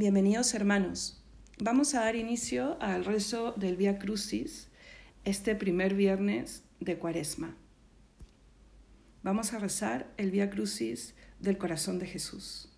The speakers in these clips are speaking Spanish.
Bienvenidos hermanos. Vamos a dar inicio al rezo del Vía Crucis este primer viernes de Cuaresma. Vamos a rezar el Vía Crucis del corazón de Jesús.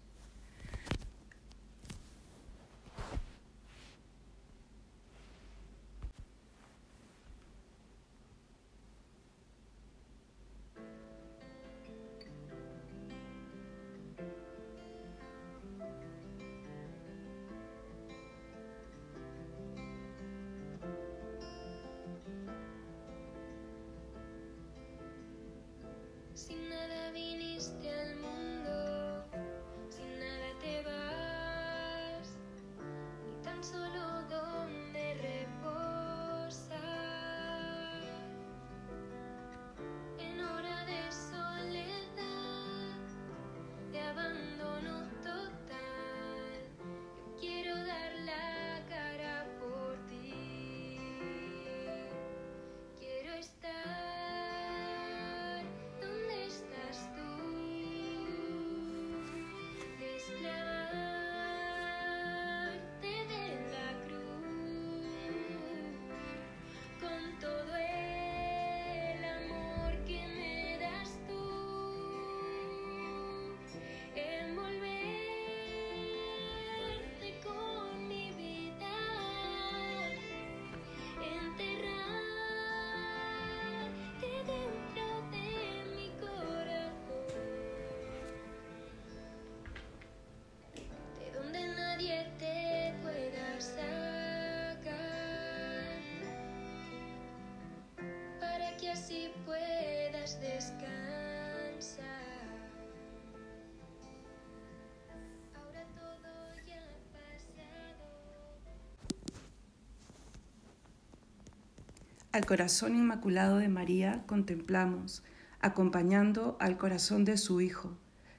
Al corazón inmaculado de María contemplamos, acompañando al corazón de su Hijo,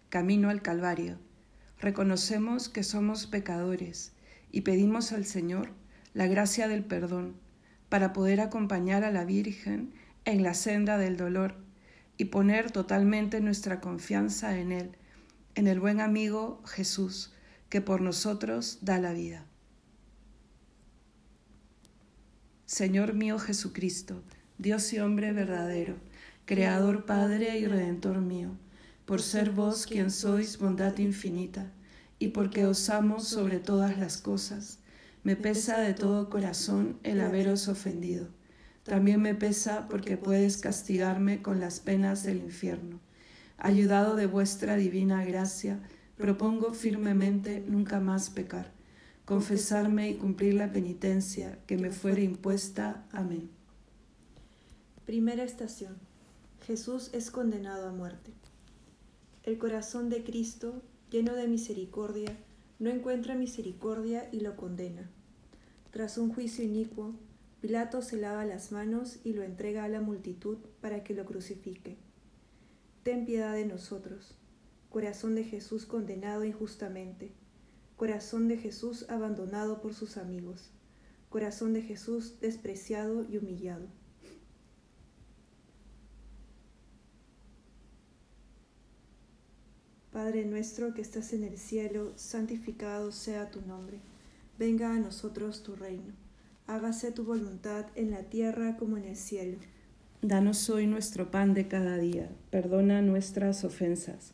camino al Calvario. Reconocemos que somos pecadores y pedimos al Señor la gracia del perdón para poder acompañar a la Virgen en la senda del dolor y poner totalmente nuestra confianza en Él, en el buen amigo Jesús, que por nosotros da la vida. Señor mío Jesucristo, Dios y hombre verdadero, Creador, Padre y Redentor mío, por ser vos quien sois bondad infinita, y porque os amo sobre todas las cosas, me pesa de todo corazón el haberos ofendido. También me pesa porque puedes castigarme con las penas del infierno. Ayudado de vuestra divina gracia, propongo firmemente nunca más pecar confesarme y cumplir la penitencia que me fuere impuesta. Amén. Primera estación. Jesús es condenado a muerte. El corazón de Cristo, lleno de misericordia, no encuentra misericordia y lo condena. Tras un juicio inicuo, Pilato se lava las manos y lo entrega a la multitud para que lo crucifique. Ten piedad de nosotros, corazón de Jesús condenado injustamente corazón de Jesús abandonado por sus amigos, corazón de Jesús despreciado y humillado. Padre nuestro que estás en el cielo, santificado sea tu nombre. Venga a nosotros tu reino. Hágase tu voluntad en la tierra como en el cielo. Danos hoy nuestro pan de cada día. Perdona nuestras ofensas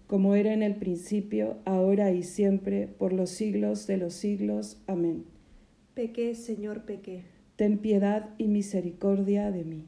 Como era en el principio, ahora y siempre, por los siglos de los siglos. Amén. Pequé, Señor, pequé. Ten piedad y misericordia de mí.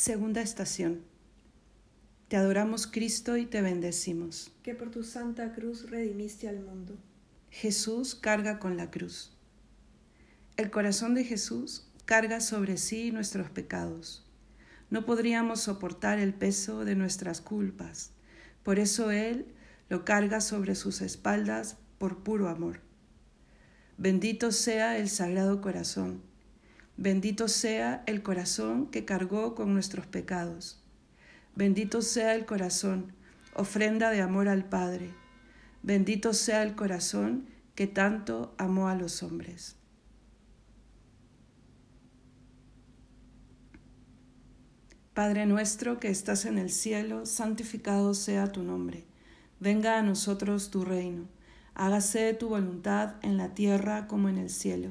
Segunda estación. Te adoramos Cristo y te bendecimos. que por tu santa cruz redimiste al mundo. Jesús carga con la cruz. El corazón de Jesús carga sobre sí nuestros pecados. No podríamos soportar el peso de nuestras culpas. Por eso Él lo carga sobre sus espaldas por puro amor. Bendito sea el Sagrado Corazón. Bendito sea el corazón que cargó con nuestros pecados. Bendito sea el corazón, ofrenda de amor al Padre. Bendito sea el corazón que tanto amó a los hombres. Padre nuestro que estás en el cielo, santificado sea tu nombre. Venga a nosotros tu reino. Hágase tu voluntad en la tierra como en el cielo.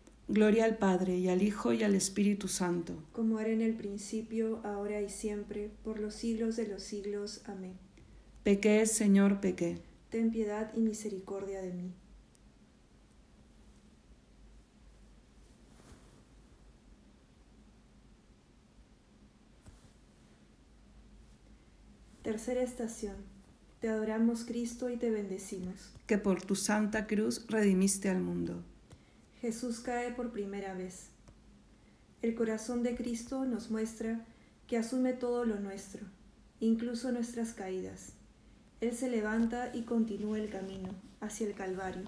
Gloria al Padre, y al Hijo, y al Espíritu Santo. Como era en el principio, ahora y siempre, por los siglos de los siglos. Amén. Pequé, Señor, pequé. Ten piedad y misericordia de mí. Tercera estación. Te adoramos Cristo y te bendecimos. que por tu santa cruz redimiste al mundo. Jesús cae por primera vez. El corazón de Cristo nos muestra que asume todo lo nuestro, incluso nuestras caídas. Él se levanta y continúa el camino hacia el Calvario,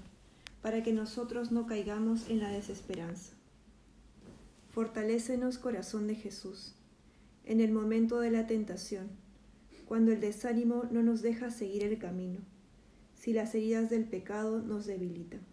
para que nosotros no caigamos en la desesperanza. Fortalécenos, corazón de Jesús, en el momento de la tentación, cuando el desánimo no nos deja seguir el camino, si las heridas del pecado nos debilitan.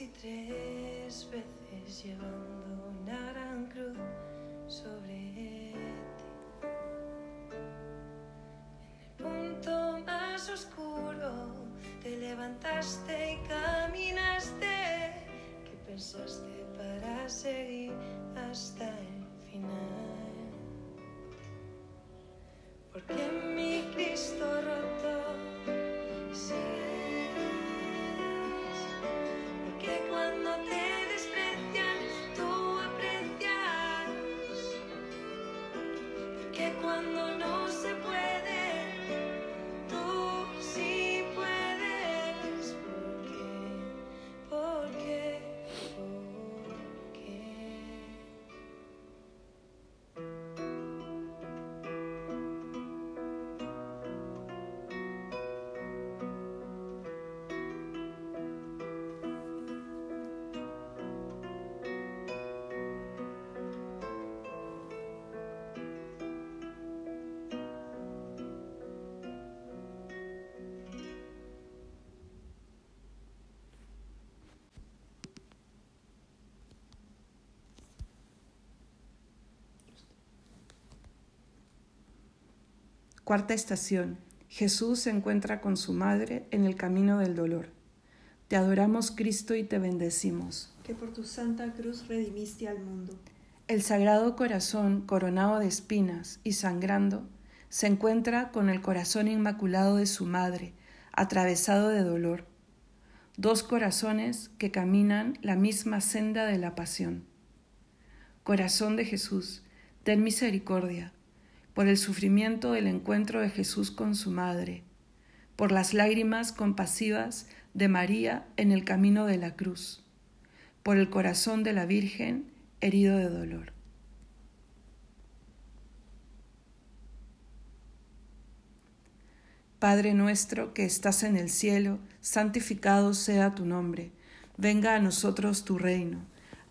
Y tres veces llevando una gran sobre ti. En el punto más oscuro te levantaste Cuarta estación. Jesús se encuentra con su madre en el camino del dolor. Te adoramos Cristo y te bendecimos. Que por tu santa cruz redimiste al mundo. El Sagrado Corazón, coronado de espinas y sangrando, se encuentra con el corazón inmaculado de su madre, atravesado de dolor. Dos corazones que caminan la misma senda de la pasión. Corazón de Jesús, ten misericordia por el sufrimiento del encuentro de Jesús con su madre, por las lágrimas compasivas de María en el camino de la cruz, por el corazón de la Virgen herido de dolor. Padre nuestro que estás en el cielo, santificado sea tu nombre, venga a nosotros tu reino,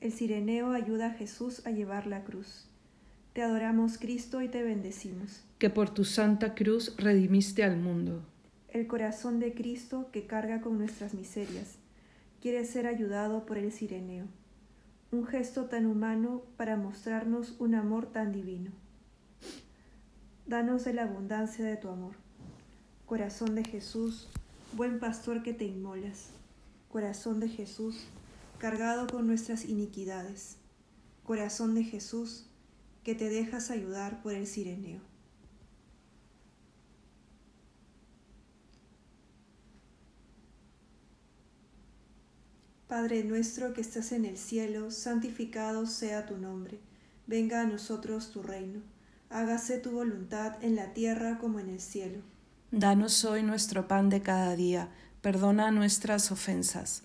El sireneo ayuda a Jesús a llevar la cruz. Te adoramos Cristo y te bendecimos. Que por tu santa cruz redimiste al mundo. El corazón de Cristo que carga con nuestras miserias quiere ser ayudado por el sireneo. Un gesto tan humano para mostrarnos un amor tan divino. Danos de la abundancia de tu amor. Corazón de Jesús, buen pastor que te inmolas. Corazón de Jesús, cargado con nuestras iniquidades. Corazón de Jesús, que te dejas ayudar por el sireneo. Padre nuestro que estás en el cielo, santificado sea tu nombre. Venga a nosotros tu reino. Hágase tu voluntad en la tierra como en el cielo. Danos hoy nuestro pan de cada día. Perdona nuestras ofensas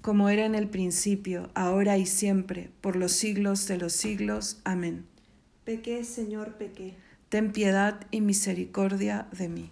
como era en el principio, ahora y siempre, por los siglos de los siglos. Amén. Pequé, Señor, pequé. Ten piedad y misericordia de mí.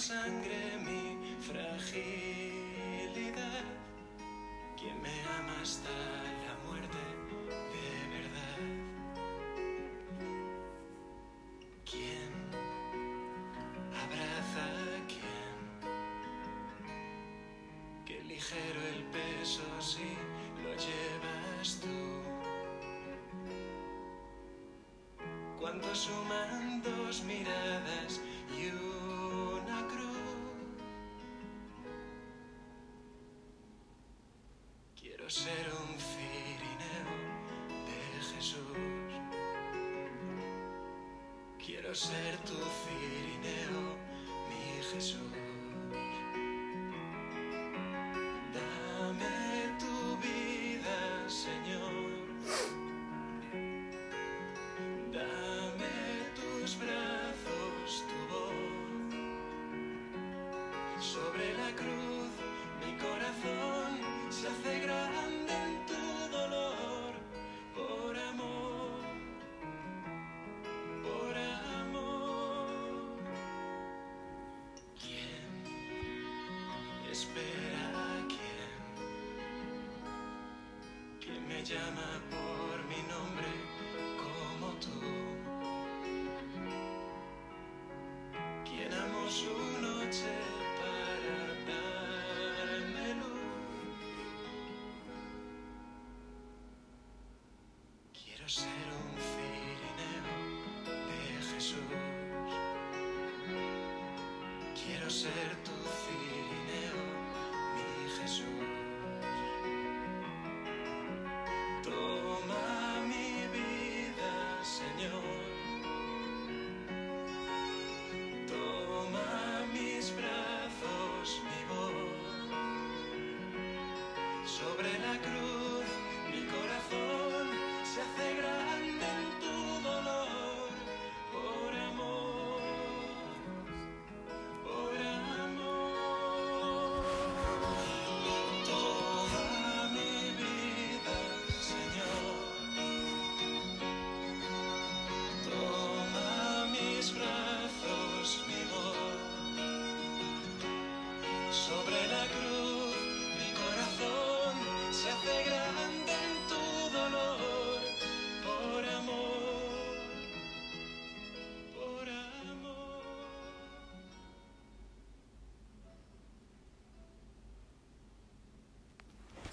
Sangre mi fragilidad. Quien me ama hasta Quiero ser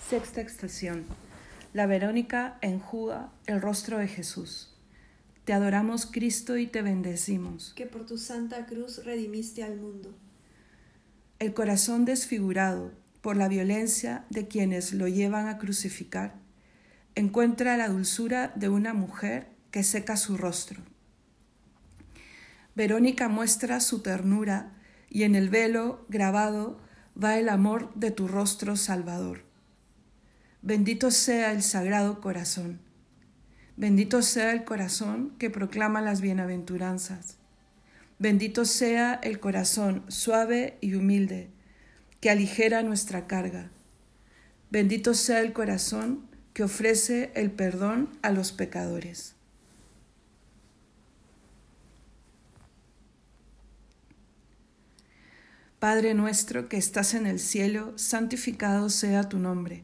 Sexta estación. La Verónica enjuga el rostro de Jesús. Te adoramos Cristo y te bendecimos. que por tu santa cruz redimiste al mundo. El corazón desfigurado por la violencia de quienes lo llevan a crucificar encuentra la dulzura de una mujer que seca su rostro. Verónica muestra su ternura y en el velo grabado va el amor de tu rostro salvador. Bendito sea el sagrado corazón. Bendito sea el corazón que proclama las bienaventuranzas. Bendito sea el corazón suave y humilde que aligera nuestra carga. Bendito sea el corazón que ofrece el perdón a los pecadores. Padre nuestro que estás en el cielo, santificado sea tu nombre.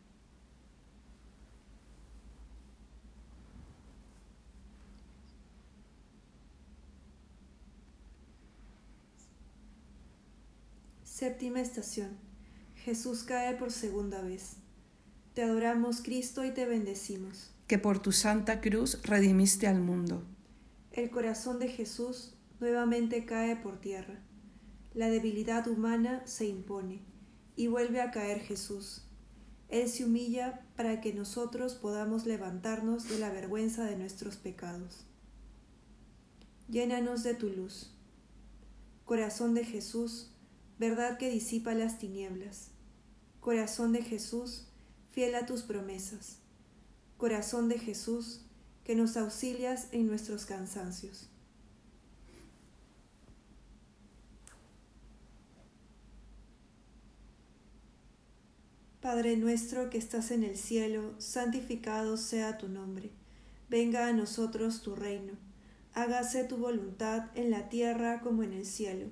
Séptima estación. Jesús cae por segunda vez. Te adoramos, Cristo, y te bendecimos. que por tu santa cruz redimiste al mundo. El corazón de Jesús nuevamente cae por tierra. La debilidad humana se impone y vuelve a caer Jesús. Él se humilla para que nosotros podamos levantarnos de la vergüenza de nuestros pecados. Llénanos de tu luz. Corazón de Jesús, verdad que disipa las tinieblas. Corazón de Jesús, fiel a tus promesas. Corazón de Jesús, que nos auxilias en nuestros cansancios. Padre nuestro que estás en el cielo, santificado sea tu nombre. Venga a nosotros tu reino. Hágase tu voluntad en la tierra como en el cielo.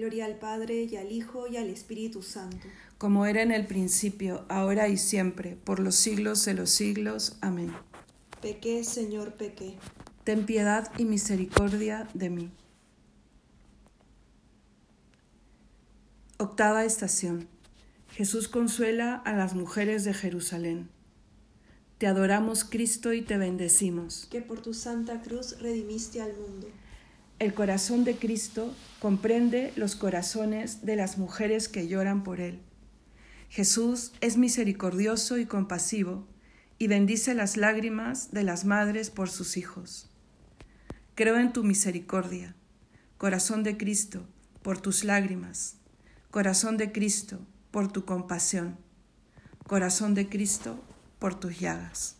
Gloria al Padre y al Hijo y al Espíritu Santo. como era en el principio, ahora y siempre, por los siglos de los siglos. Amén. Pequé, Señor, pequé. Ten piedad y misericordia de mí. Octava estación. Jesús consuela a las mujeres de Jerusalén. Te adoramos, Cristo, y te bendecimos. Que por tu santa cruz redimiste al mundo. El corazón de Cristo comprende los corazones de las mujeres que lloran por Él. Jesús es misericordioso y compasivo y bendice las lágrimas de las madres por sus hijos. Creo en tu misericordia, corazón de Cristo, por tus lágrimas, corazón de Cristo, por tu compasión, corazón de Cristo, por tus llagas.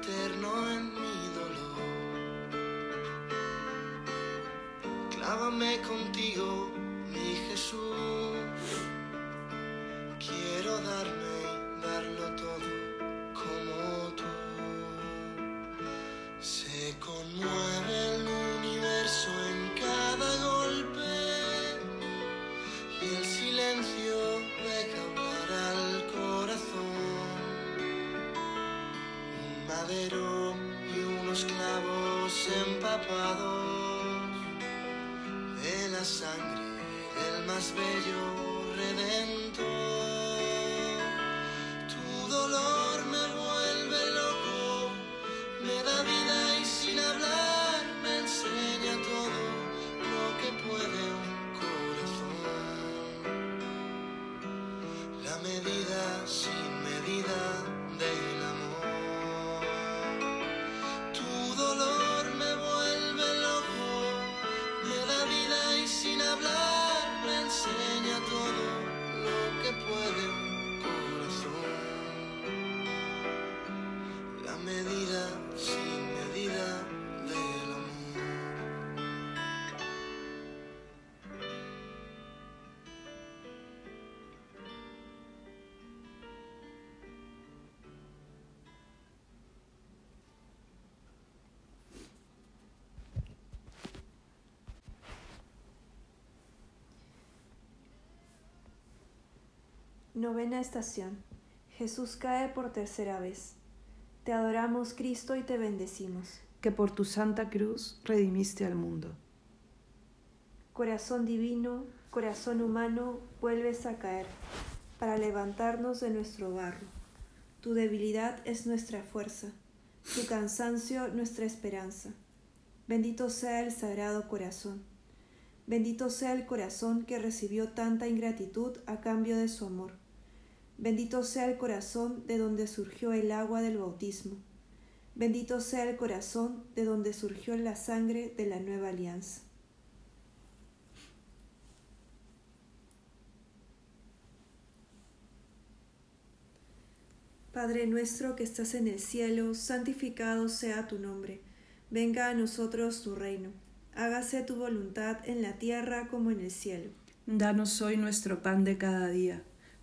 Eterno en mi dolor. Clávame contigo, mi Jesús. Más bello redentor. Novena estación. Jesús cae por tercera vez. Te adoramos, Cristo, y te bendecimos. que por tu santa cruz redimiste al mundo. Corazón divino, corazón humano, vuelves a caer para levantarnos de nuestro barro. Tu debilidad es nuestra fuerza, tu cansancio nuestra esperanza. Bendito sea el Sagrado Corazón. Bendito sea el corazón que recibió tanta ingratitud a cambio de su amor. Bendito sea el corazón de donde surgió el agua del bautismo. Bendito sea el corazón de donde surgió la sangre de la nueva alianza. Padre nuestro que estás en el cielo, santificado sea tu nombre. Venga a nosotros tu reino. Hágase tu voluntad en la tierra como en el cielo. Danos hoy nuestro pan de cada día.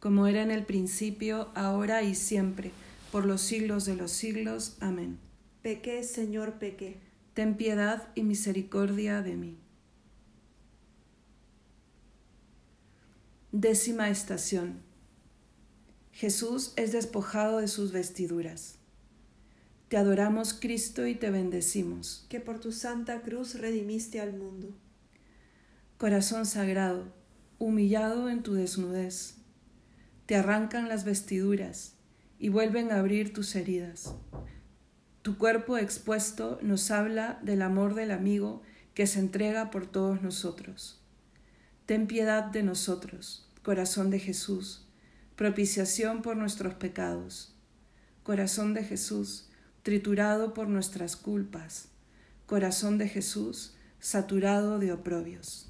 Como era en el principio, ahora y siempre, por los siglos de los siglos. Amén. Pequé, Señor, pequé. Ten piedad y misericordia de mí. Décima estación. Jesús es despojado de sus vestiduras. Te adoramos, Cristo, y te bendecimos. que por tu santa cruz redimiste al mundo. Corazón sagrado, humillado en tu desnudez, te arrancan las vestiduras y vuelven a abrir tus heridas. Tu cuerpo expuesto nos habla del amor del amigo que se entrega por todos nosotros. Ten piedad de nosotros, corazón de Jesús, propiciación por nuestros pecados. Corazón de Jesús, triturado por nuestras culpas. Corazón de Jesús, saturado de oprobios.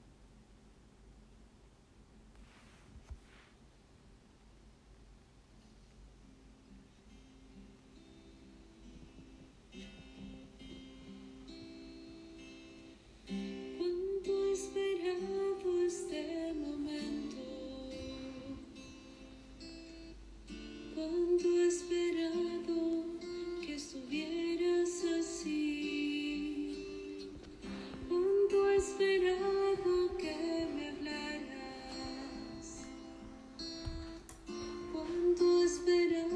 Cuánto he esperado que estuvieras así. Cuánto he esperado que me hablaras. Cuánto he esperado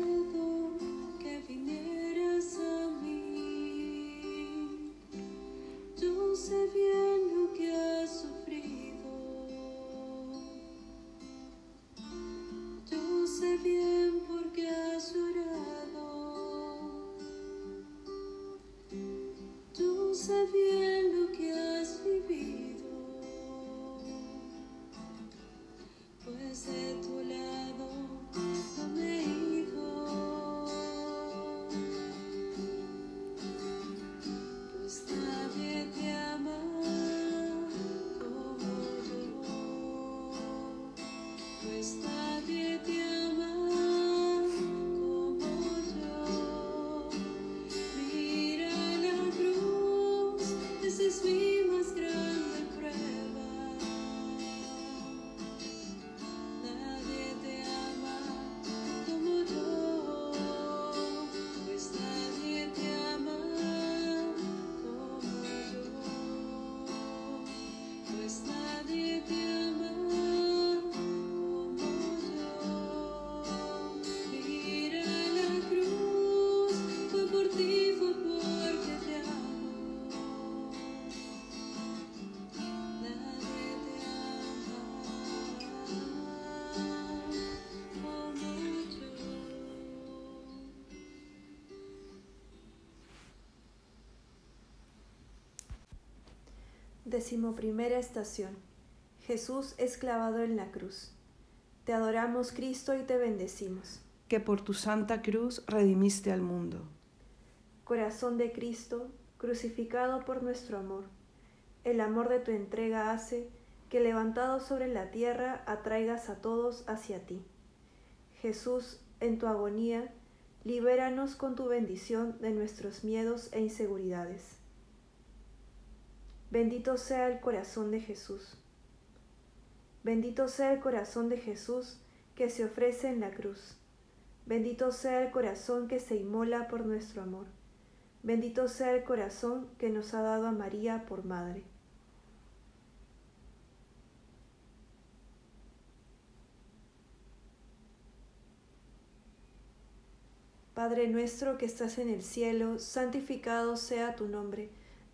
Decimoprimera estación. Jesús es clavado en la cruz. Te adoramos, Cristo, y te bendecimos. que por tu santa cruz redimiste al mundo. Corazón de Cristo, crucificado por nuestro amor. El amor de tu entrega hace que levantado sobre la tierra atraigas a todos hacia ti. Jesús, en tu agonía, libéranos con tu bendición de nuestros miedos e inseguridades. Bendito sea el corazón de Jesús. Bendito sea el corazón de Jesús que se ofrece en la cruz. Bendito sea el corazón que se inmola por nuestro amor. Bendito sea el corazón que nos ha dado a María por madre. Padre nuestro que estás en el cielo, santificado sea tu nombre.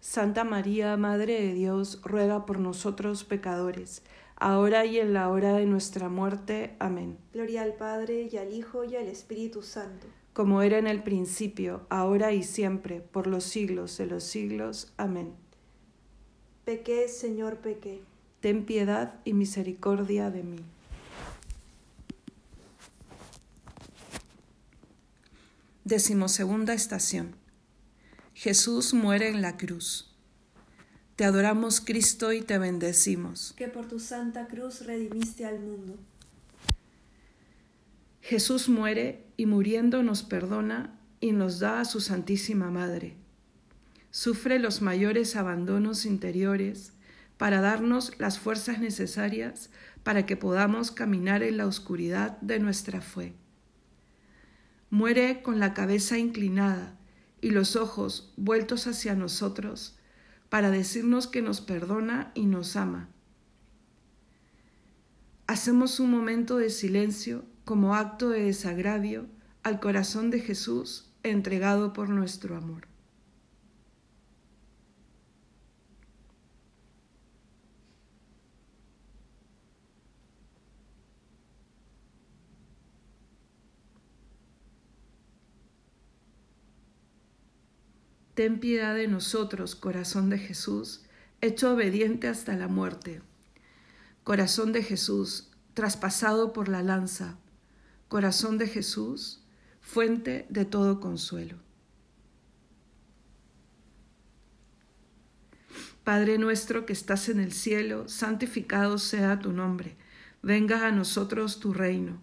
Santa María, Madre de Dios, ruega por nosotros pecadores, ahora y en la hora de nuestra muerte. Amén. Gloria al Padre y al Hijo y al Espíritu Santo. Como era en el principio, ahora y siempre, por los siglos de los siglos. Amén. Pequé, Señor, pequé. Ten piedad y misericordia de mí. Decimosegunda estación. Jesús muere en la cruz. Te adoramos, Cristo, y te bendecimos. Que por tu santa cruz redimiste al mundo. Jesús muere y muriendo nos perdona y nos da a su Santísima Madre. Sufre los mayores abandonos interiores para darnos las fuerzas necesarias para que podamos caminar en la oscuridad de nuestra fe. Muere con la cabeza inclinada y los ojos vueltos hacia nosotros para decirnos que nos perdona y nos ama. Hacemos un momento de silencio como acto de desagravio al corazón de Jesús entregado por nuestro amor. Ten piedad de nosotros, corazón de Jesús, hecho obediente hasta la muerte. Corazón de Jesús, traspasado por la lanza. Corazón de Jesús, fuente de todo consuelo. Padre nuestro que estás en el cielo, santificado sea tu nombre. Venga a nosotros tu reino.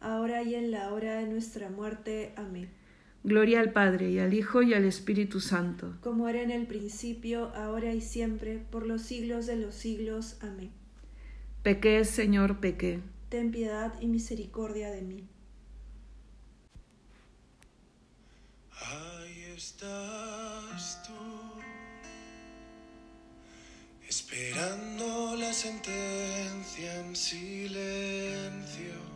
ahora y en la hora de nuestra muerte. Amén. Gloria al Padre, y al Hijo, y al Espíritu Santo. Como era en el principio, ahora y siempre, por los siglos de los siglos. Amén. Pequé, Señor, pequé. Ten piedad y misericordia de mí. Ahí estás tú, esperando la sentencia en silencio.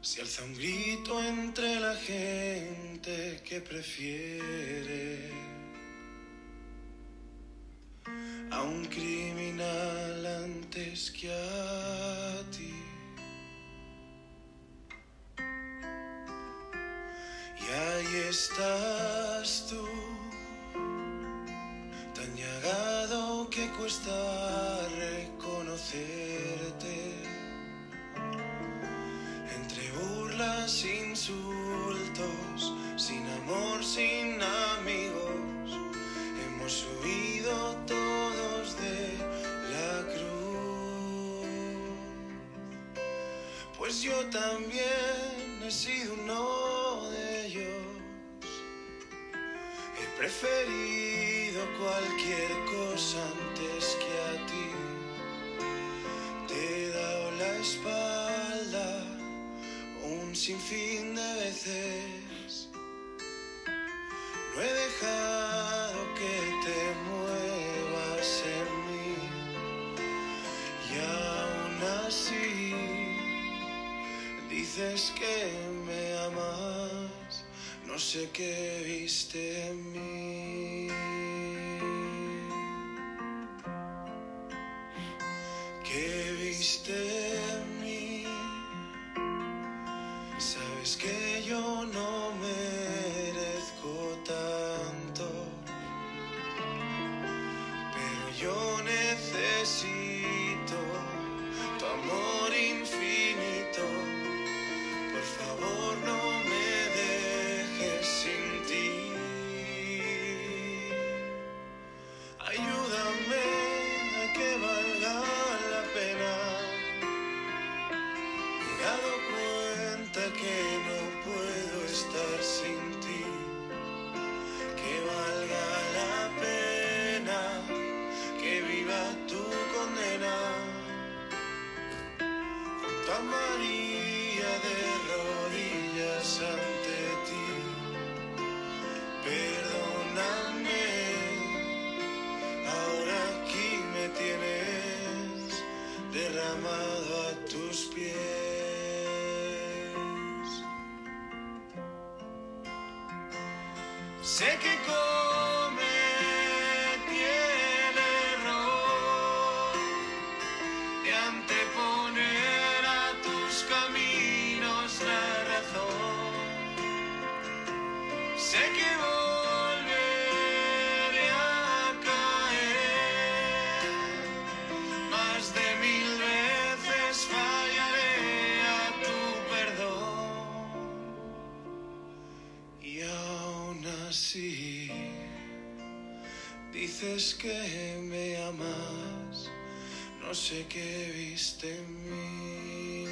Se alza un grito entre la gente que prefiere a un criminal antes que a ti. Y ahí estás tú, tan llagado que cuesta reconocerte. Burlas, insultos, sin amor, sin amigos, hemos huido todos de la cruz. pues yo también he sido uno de ellos. He preferido cualquier cosa un sinfín de veces. No he dejado que te muevas en mí. Y aún así dices que me amas. No sé qué viste en mí. Qué viste en mí.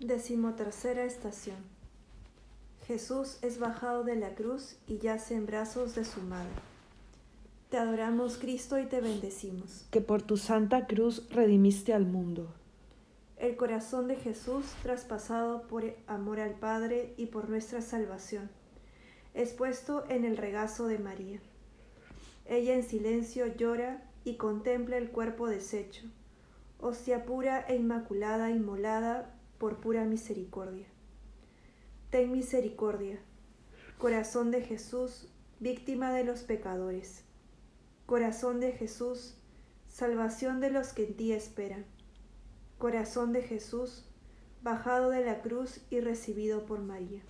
Decimotercera estación. Jesús es bajado de la cruz y yace en brazos de su madre. Te adoramos, Cristo, y te bendecimos. que por tu santa cruz redimiste al mundo. El corazón de Jesús, traspasado por amor al Padre y por nuestra salvación, es puesto en el regazo de María. Ella en silencio llora y contempla el cuerpo deshecho, hostia pura e inmaculada inmolada por pura misericordia. Ten misericordia, corazón de Jesús, víctima de los pecadores. Corazón de Jesús, salvación de los que en ti esperan. Corazón de Jesús, bajado de la cruz y recibido por María.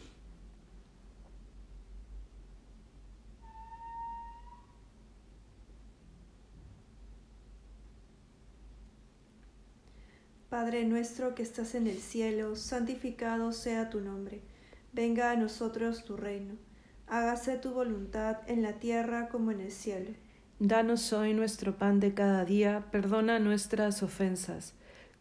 Padre nuestro que estás en el cielo, santificado sea tu nombre. Venga a nosotros tu reino. Hágase tu voluntad en la tierra como en el cielo. Danos hoy nuestro pan de cada día, perdona nuestras ofensas,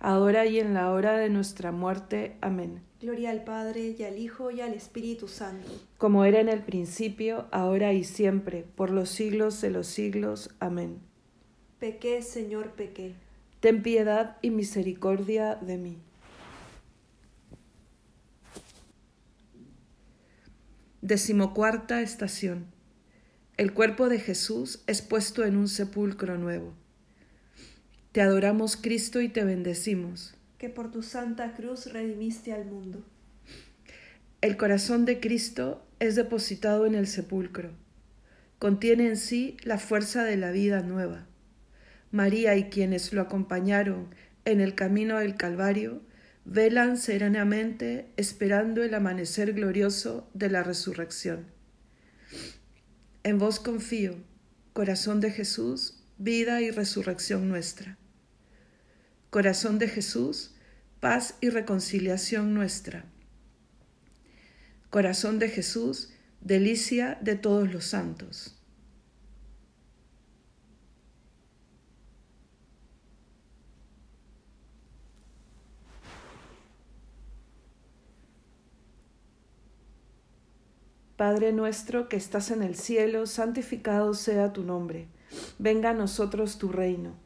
ahora y en la hora de nuestra muerte. Amén. Gloria al Padre, y al Hijo, y al Espíritu Santo. Como era en el principio, ahora y siempre, por los siglos de los siglos. Amén. Pequé, Señor, pequé. Ten piedad y misericordia de mí. Decimocuarta estación. El cuerpo de Jesús es puesto en un sepulcro nuevo. Te adoramos, Cristo, y te bendecimos. que por tu santa cruz redimiste al mundo. El corazón de Cristo es depositado en el sepulcro. Contiene en sí la fuerza de la vida nueva. María y quienes lo acompañaron en el camino del Calvario, velan serenamente esperando el amanecer glorioso de la resurrección. En vos confío, corazón de Jesús, vida y resurrección nuestra. Corazón de Jesús, paz y reconciliación nuestra. Corazón de Jesús, delicia de todos los santos. Padre nuestro que estás en el cielo, santificado sea tu nombre. Venga a nosotros tu reino.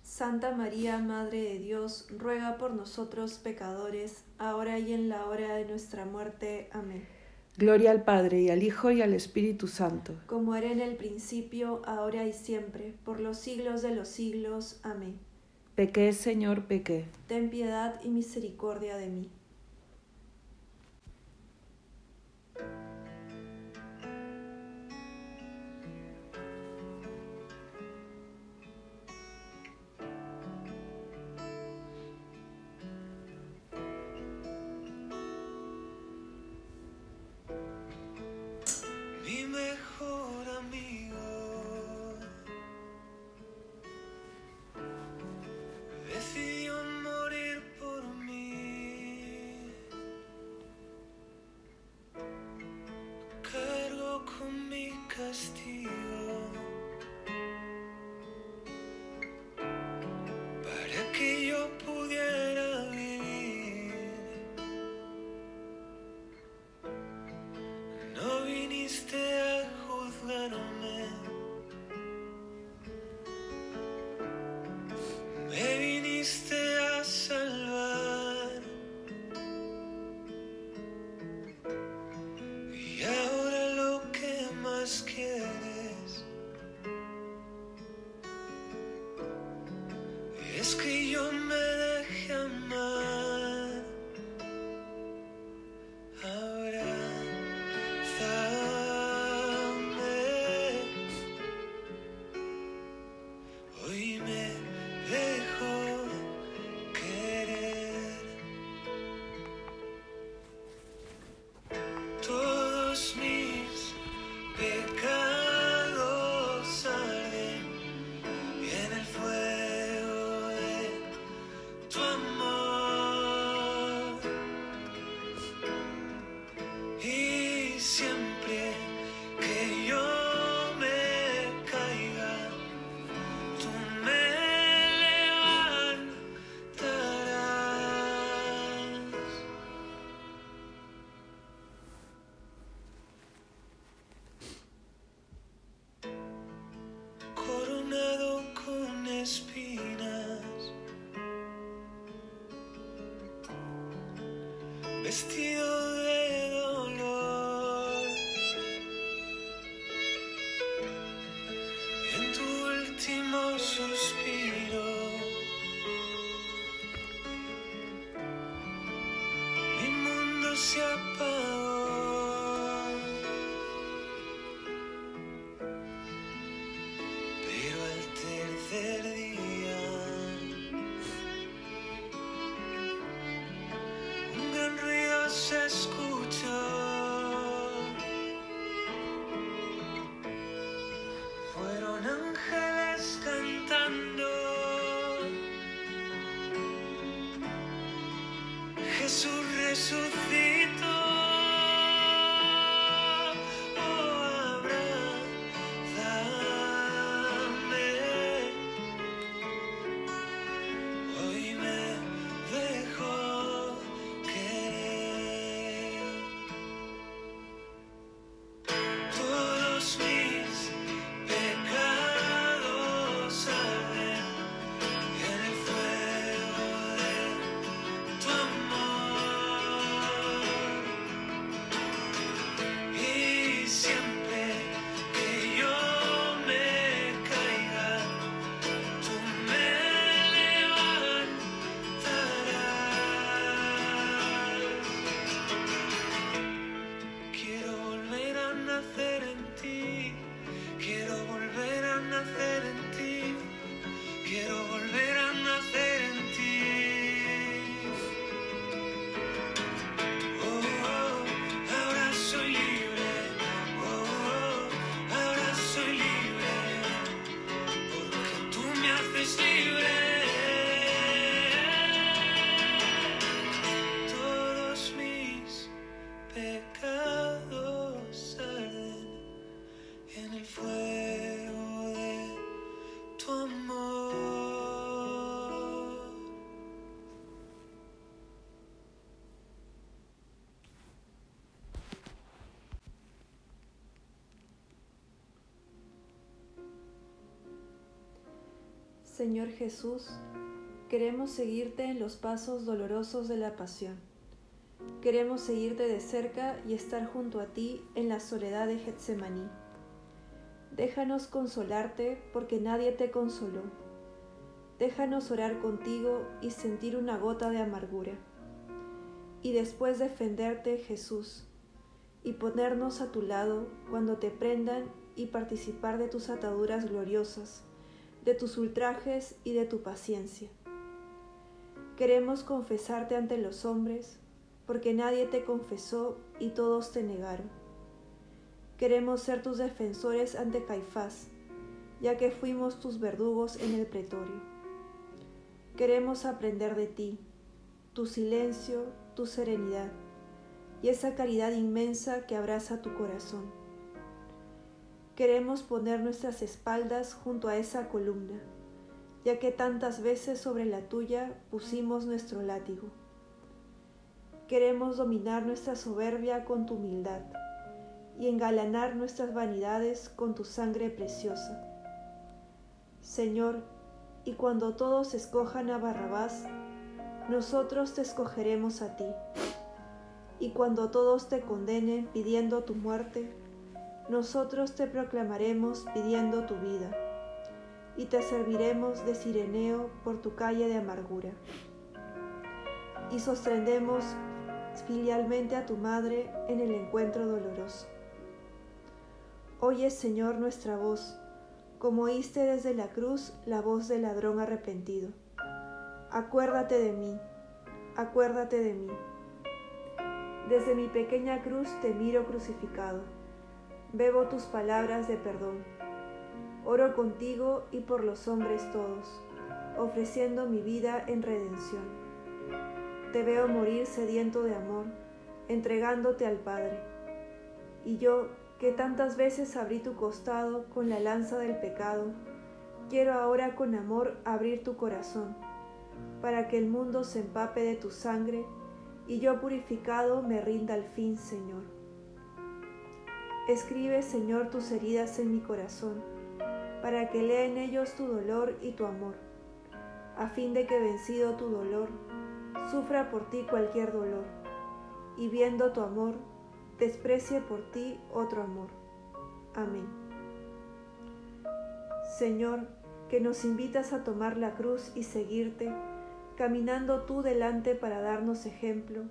Santa María, Madre de Dios, ruega por nosotros pecadores, ahora y en la hora de nuestra muerte. Amén. Gloria al Padre y al Hijo y al Espíritu Santo. Como era en el principio, ahora y siempre, por los siglos de los siglos. Amén. Pequé, Señor, pequé. Ten piedad y misericordia de mí. Jesús Señor Jesús, queremos seguirte en los pasos dolorosos de la pasión. Queremos seguirte de cerca y estar junto a ti en la soledad de Getsemaní. Déjanos consolarte porque nadie te consoló. Déjanos orar contigo y sentir una gota de amargura. Y después defenderte, Jesús, y ponernos a tu lado cuando te prendan y participar de tus ataduras gloriosas, de tus ultrajes y de tu paciencia. Queremos confesarte ante los hombres, porque nadie te confesó y todos te negaron. Queremos ser tus defensores ante Caifás, ya que fuimos tus verdugos en el pretorio. Queremos aprender de ti, tu silencio, tu serenidad y esa caridad inmensa que abraza tu corazón. Queremos poner nuestras espaldas junto a esa columna, ya que tantas veces sobre la tuya pusimos nuestro látigo. Queremos dominar nuestra soberbia con tu humildad y engalanar nuestras vanidades con tu sangre preciosa. Señor, y cuando todos escojan a Barrabás, nosotros te escogeremos a ti. Y cuando todos te condenen pidiendo tu muerte, nosotros te proclamaremos pidiendo tu vida, y te serviremos de sireneo por tu calle de amargura. Y sostendremos filialmente a tu madre en el encuentro doloroso. Oye, Señor, nuestra voz, como oíste desde la cruz la voz del ladrón arrepentido. Acuérdate de mí, acuérdate de mí. Desde mi pequeña cruz te miro crucificado. Bebo tus palabras de perdón. Oro contigo y por los hombres todos, ofreciendo mi vida en redención. Te veo morir sediento de amor, entregándote al Padre. Y yo, que tantas veces abrí tu costado con la lanza del pecado, quiero ahora con amor abrir tu corazón, para que el mundo se empape de tu sangre y yo purificado me rinda al fin, Señor. Escribe, Señor, tus heridas en mi corazón, para que lea en ellos tu dolor y tu amor, a fin de que vencido tu dolor, sufra por ti cualquier dolor, y viendo tu amor, desprecie por ti otro amor. Amén. Señor, que nos invitas a tomar la cruz y seguirte, caminando tú delante para darnos ejemplo,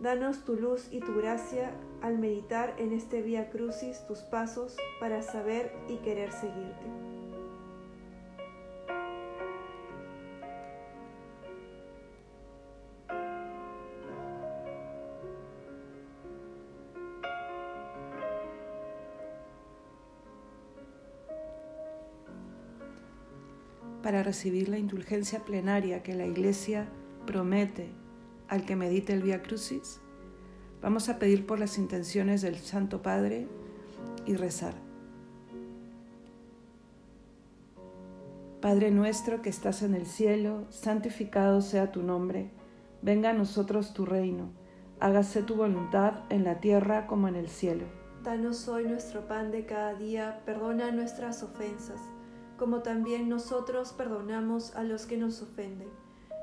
danos tu luz y tu gracia al meditar en este Vía Crucis tus pasos para saber y querer seguirte. para recibir la indulgencia plenaria que la Iglesia promete al que medite el Via Crucis, vamos a pedir por las intenciones del Santo Padre y rezar. Padre nuestro que estás en el cielo, santificado sea tu nombre, venga a nosotros tu reino, hágase tu voluntad en la tierra como en el cielo. Danos hoy nuestro pan de cada día, perdona nuestras ofensas como también nosotros perdonamos a los que nos ofenden.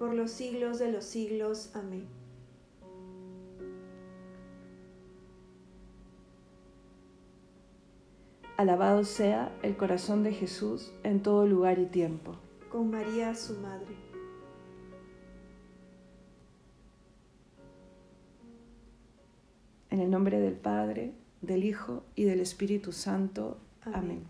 por los siglos de los siglos. Amén. Alabado sea el corazón de Jesús en todo lugar y tiempo. Con María, su Madre. En el nombre del Padre, del Hijo y del Espíritu Santo. Amén.